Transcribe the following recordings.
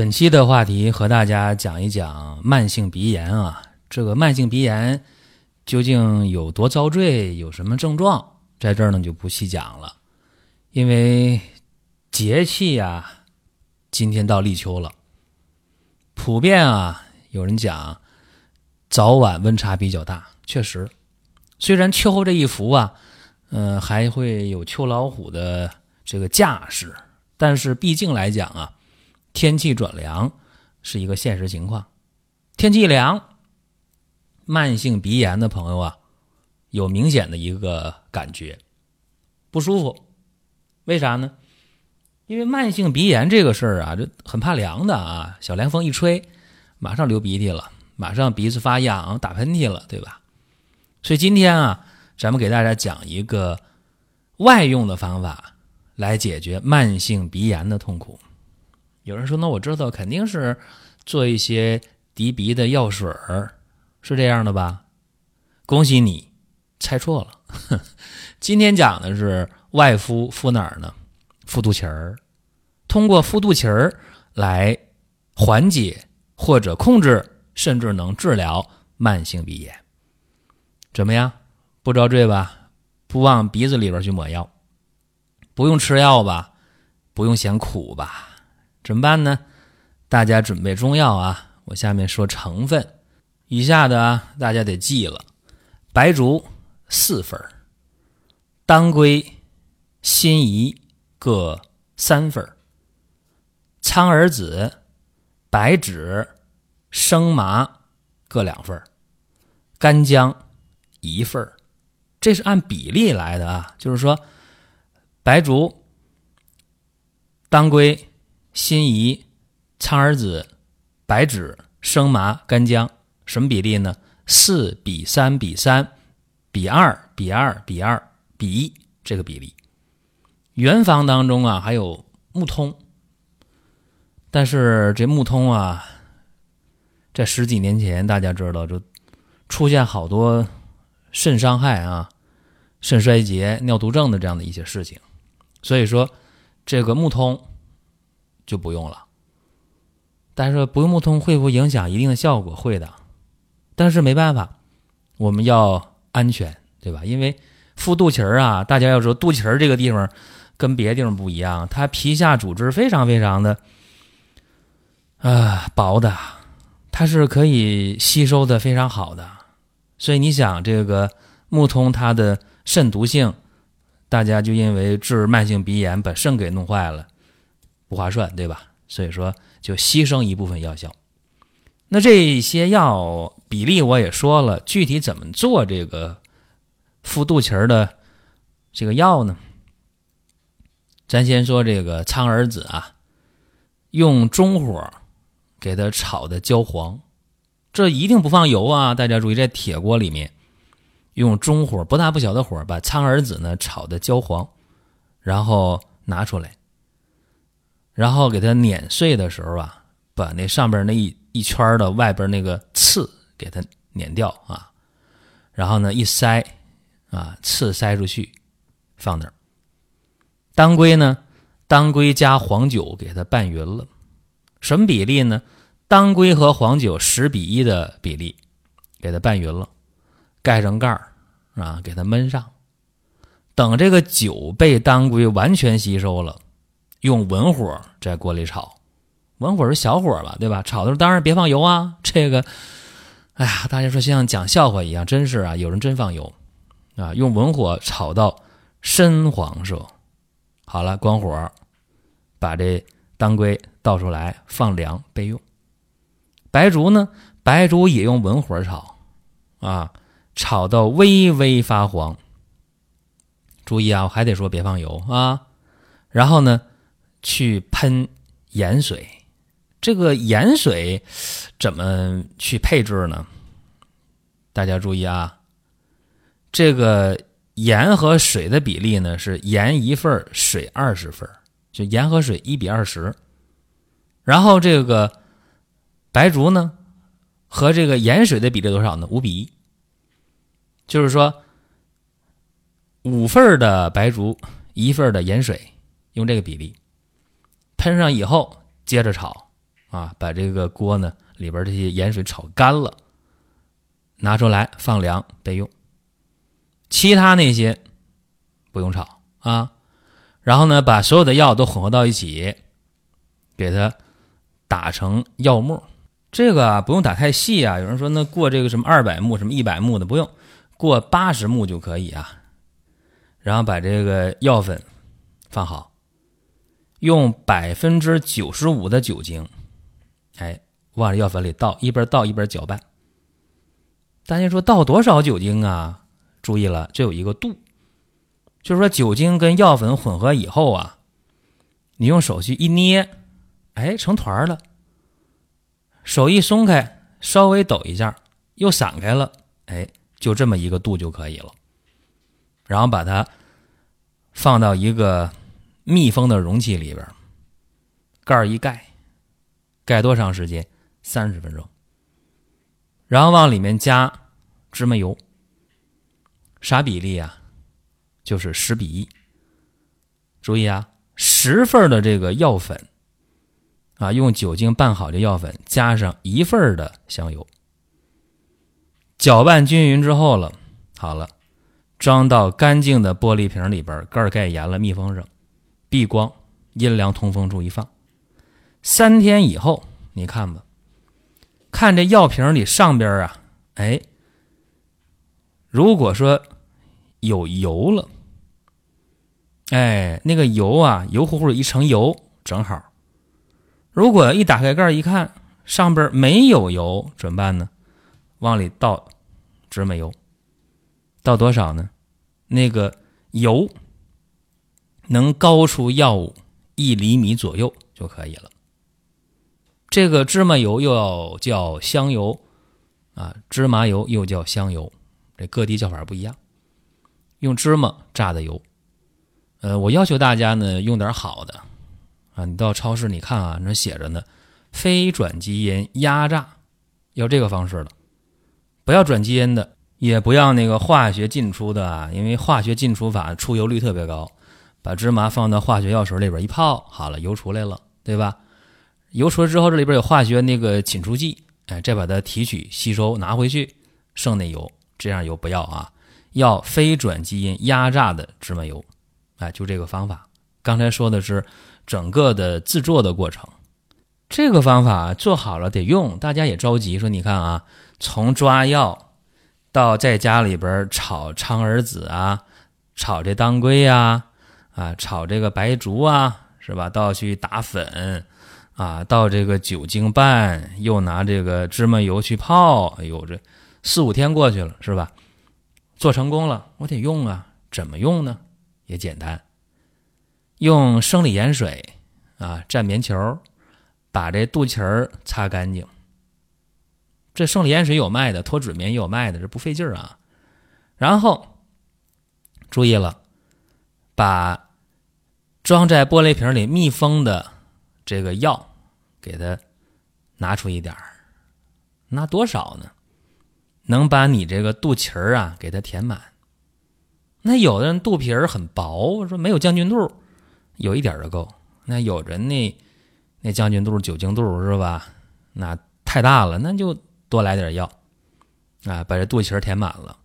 本期的话题和大家讲一讲慢性鼻炎啊，这个慢性鼻炎究竟有多遭罪，有什么症状，在这儿呢就不细讲了，因为节气呀，今天到立秋了，普遍啊有人讲早晚温差比较大，确实，虽然秋后这一伏啊，嗯，还会有秋老虎的这个架势，但是毕竟来讲啊。天气转凉是一个现实情况，天气凉，慢性鼻炎的朋友啊，有明显的一个感觉不舒服，为啥呢？因为慢性鼻炎这个事儿啊，这很怕凉的啊，小凉风一吹，马上流鼻涕了，马上鼻子发痒，打喷嚏了，对吧？所以今天啊，咱们给大家讲一个外用的方法来解决慢性鼻炎的痛苦。有人说：“那我知道，肯定是做一些涤鼻的药水儿，是这样的吧？”恭喜你，猜错了。今天讲的是外敷，敷哪儿呢？敷肚脐儿。通过敷肚脐儿来缓解或者控制，甚至能治疗慢性鼻炎。怎么样？不遭罪吧？不往鼻子里边去抹药，不用吃药吧？不用嫌苦吧？怎么办呢？大家准备中药啊！我下面说成分，以下的大家得记了：白术四份当归、辛夷各三份苍耳子、白芷、生麻各两份干姜一份这是按比例来的啊，就是说白术、当归。辛夷、苍耳子、白芷、生麻、干姜，什么比例呢？四比三比三比二比二比二比一这个比例。原方当中啊还有木通，但是这木通啊，在十几年前大家知道就出现好多肾伤害啊、肾衰竭、尿毒症的这样的一些事情，所以说这个木通。就不用了，但是不用木通会不会影响一定的效果？会的，但是没办法，我们要安全，对吧？因为敷肚脐儿啊，大家要说肚脐儿这个地方跟别的地方不一样，它皮下组织非常非常的啊薄的，它是可以吸收的非常好的，所以你想这个木通它的肾毒性，大家就因为治慢性鼻炎把肾给弄坏了。不划算，对吧？所以说就牺牲一部分药效。那这些药比例我也说了，具体怎么做这个敷肚脐儿的这个药呢？咱先说这个苍耳子啊，用中火给它炒的焦黄，这一定不放油啊！大家注意，在铁锅里面用中火不大不小的火把苍耳子呢炒的焦黄，然后拿出来。然后给它碾碎的时候啊，把那上边那一一圈的外边那个刺给它碾掉啊，然后呢一塞啊，刺塞出去，放那儿。当归呢，当归加黄酒给它拌匀了，什么比例呢？当归和黄酒十比一的比例，给它拌匀了，盖上盖儿啊，给它焖上，等这个酒被当归完全吸收了。用文火在锅里炒，文火是小火吧，对吧？炒的时候当然别放油啊。这个，哎呀，大家说像讲笑话一样，真是啊，有人真放油啊。用文火炒到深黄色，好了，关火，把这当归倒出来放凉备用。白术呢，白术也用文火炒，啊，炒到微微发黄。注意啊，我还得说别放油啊。然后呢？去喷盐水。这个盐水怎么去配置呢？大家注意啊，这个盐和水的比例呢是盐一份水二十份就盐和水一比二十。然后这个白术呢和这个盐水的比例多少呢？五比一。就是说，五份的白术，一份的盐水，用这个比例喷上以后，接着炒。啊，把这个锅呢里边这些盐水炒干了，拿出来放凉备用。其他那些不用炒啊。然后呢，把所有的药都混合到一起，给它打成药末。这个不用打太细啊。有人说那过这个什么二百目、什么一百目的不用，过八十目就可以啊。然后把这个药粉放好，用百分之九十五的酒精。哎，往药粉里倒，一边倒一边搅拌。大家说倒多少酒精啊？注意了，这有一个度，就是说酒精跟药粉混合以后啊，你用手去一捏，哎，成团了。手一松开，稍微抖一下，又散开了，哎，就这么一个度就可以了。然后把它放到一个密封的容器里边，盖儿一盖。盖多长时间？三十分钟。然后往里面加芝麻油，啥比例啊？就是十比一。注意啊，十份的这个药粉啊，用酒精拌好的药粉，加上一份的香油，搅拌均匀之后了，好了，装到干净的玻璃瓶里边，盖盖严了，密封上，避光，阴凉通风处一放。三天以后，你看吧，看这药瓶里上边啊，哎，如果说有油了，哎，那个油啊，油乎乎的一层油，正好。如果一打开盖一看，上边没有油，怎么办呢？往里倒芝麻油，倒多少呢？那个油能高出药物一厘米左右就可以了。这个芝麻油又要叫香油，啊，芝麻油又叫香油，这各地叫法不一样。用芝麻榨的油，呃，我要求大家呢用点好的，啊，你到超市你看啊，那写着呢，非转基因压榨，要这个方式的，不要转基因的，也不要那个化学进出的啊，因为化学进出法出油率特别高，把芝麻放到化学药水里边一泡，好了，油出来了，对吧？油出来之后，这里边有化学那个浸出剂，哎，再把它提取吸收拿回去，剩那油，这样油不要啊，要非转基因压榨的芝麻油，哎，就这个方法。刚才说的是整个的制作的过程，这个方法做好了得用，大家也着急说，你看啊，从抓药到在家里边炒苍耳子啊，炒这当归呀，啊，啊炒这个白术啊，是吧？倒去打粉。啊，倒这个酒精拌，又拿这个芝麻油去泡，哎呦，这四五天过去了，是吧？做成功了，我得用啊，怎么用呢？也简单，用生理盐水啊，蘸棉球，把这肚脐儿擦干净。这生理盐水有卖的，脱脂棉也有卖的，这不费劲儿啊。然后注意了，把装在玻璃瓶里密封的这个药。给它拿出一点儿，拿多少呢？能把你这个肚脐儿啊给它填满。那有的人肚皮儿很薄，说没有将军肚，有一点就够。那有人那那将军肚、酒精肚是吧？那太大了，那就多来点药啊，把这肚脐儿填满了。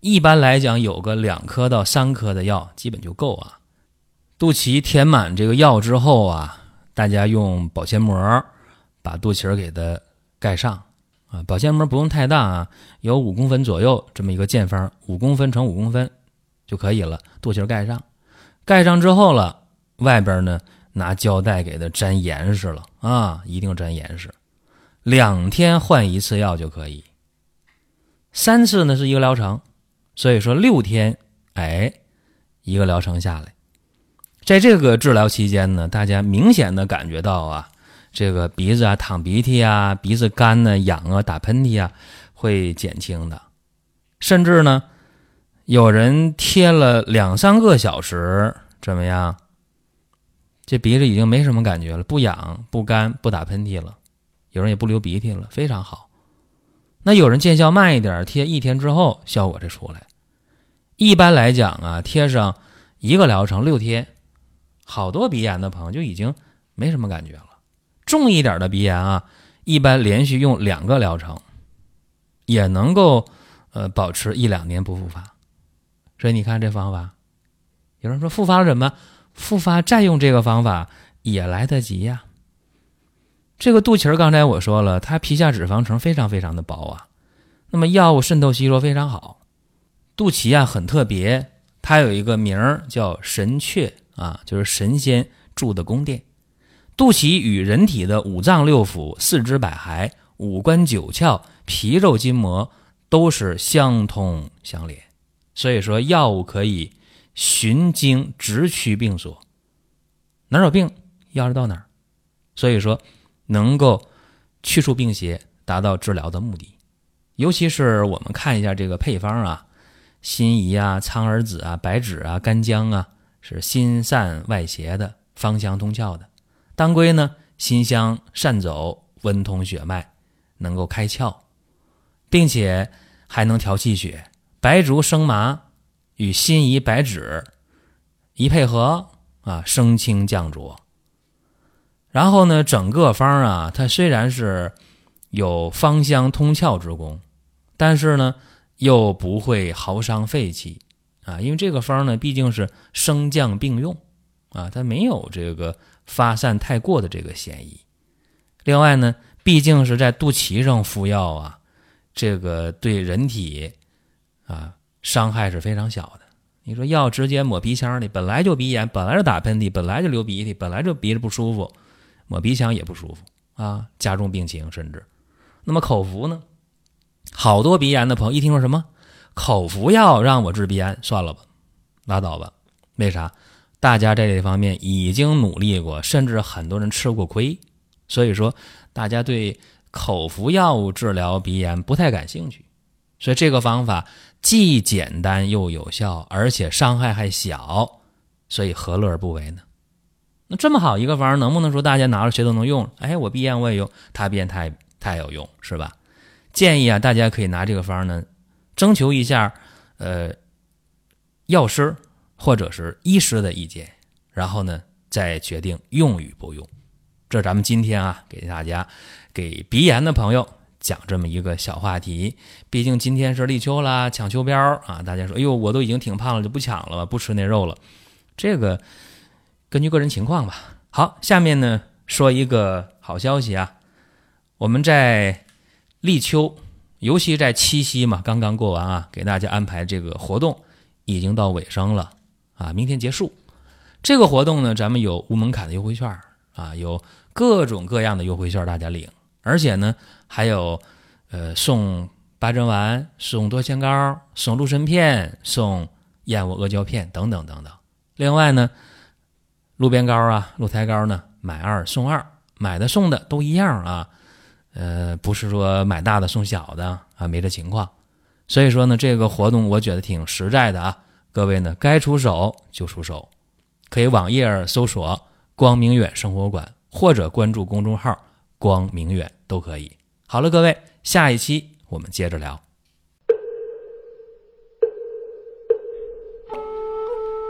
一般来讲，有个两颗到三颗的药基本就够啊。肚脐填满这个药之后啊。大家用保鲜膜把肚脐儿给它盖上啊，保鲜膜不用太大啊，有五公分左右这么一个见方，五公分乘五公分就可以了。肚脐儿盖上，盖上之后了，外边呢拿胶带给它粘严实了啊，一定粘严实。两天换一次药就可以，三次呢是一个疗程，所以说六天，哎，一个疗程下来。在这个治疗期间呢，大家明显的感觉到啊，这个鼻子啊淌鼻涕啊，鼻子干呢痒啊，打喷嚏啊，会减轻的。甚至呢，有人贴了两三个小时，怎么样？这鼻子已经没什么感觉了，不痒不干不打喷嚏了，有人也不流鼻涕了，非常好。那有人见效慢一点，贴一天之后效果才出来。一般来讲啊，贴上一个疗程六天，好多鼻炎的朋友就已经没什么感觉了。重一点的鼻炎啊，一般连续用两个疗程，也能够呃保持一两年不复发。所以你看这方法，有人说复发了怎么？复发再用这个方法也来得及呀。这个肚脐儿刚才我说了，它皮下脂肪层非常非常的薄啊，那么药物渗透吸收非常好。肚脐啊很特别，它有一个名儿叫神阙啊，就是神仙住的宫殿。肚脐与人体的五脏六腑、四肢百骸、五官九窍、皮肉筋膜都是相通相连，所以说药物可以。循经直驱病所，哪有病，药就到哪儿。所以说，能够去除病邪，达到治疗的目的。尤其是我们看一下这个配方啊，辛夷啊、苍耳子啊、白芷啊、干姜啊，是心散外邪的，芳香通窍的。当归呢，辛香善走，温通血脉，能够开窍，并且还能调气血。白术生麻。与辛夷、白芷一配合啊，升清降浊。然后呢，整个方啊，它虽然是有芳香通窍之功，但是呢，又不会耗伤肺气啊，因为这个方呢，毕竟是升降并用啊，它没有这个发散太过的这个嫌疑。另外呢，毕竟是在肚脐上敷药啊，这个对人体啊。伤害是非常小的。你说药直接抹鼻腔里，本来就鼻炎，本来就打喷嚏，本来就流鼻涕，本来就鼻子不舒服，抹鼻腔也不舒服啊，加重病情甚至。那么口服呢？好多鼻炎的朋友一听说什么口服药让我治鼻炎，算了吧，拉倒吧。为啥？大家在这方面已经努力过，甚至很多人吃过亏，所以说大家对口服药物治疗鼻炎不太感兴趣。所以这个方法。既简单又有效，而且伤害还小，所以何乐而不为呢？那这么好一个方儿，能不能说大家拿着谁都能用？哎，我鼻炎我也用，他鼻炎他也有用，是吧？建议啊，大家可以拿这个方儿呢，征求一下呃药师或者是医师的意见，然后呢再决定用与不用。这咱们今天啊，给大家给鼻炎的朋友。讲这么一个小话题，毕竟今天是立秋啦，抢秋膘啊！大家说，哎呦，我都已经挺胖了，就不抢了吧，不吃那肉了。这个根据个人情况吧。好，下面呢说一个好消息啊，我们在立秋，尤其在七夕嘛，刚刚过完啊，给大家安排这个活动已经到尾声了啊，明天结束。这个活动呢，咱们有无门槛的优惠券啊，有各种各样的优惠券大家领。而且呢，还有，呃，送八珍丸，送多仙膏，送鹿参片，送燕窝阿胶片等等等等。另外呢，鹿鞭膏啊，鹿胎膏呢，买二送二，买的送的都一样啊。呃，不是说买大的送小的啊，没这情况。所以说呢，这个活动我觉得挺实在的啊。各位呢，该出手就出手，可以网页搜索“光明远生活馆”或者关注公众号。光明远都可以。好了，各位，下一期我们接着聊。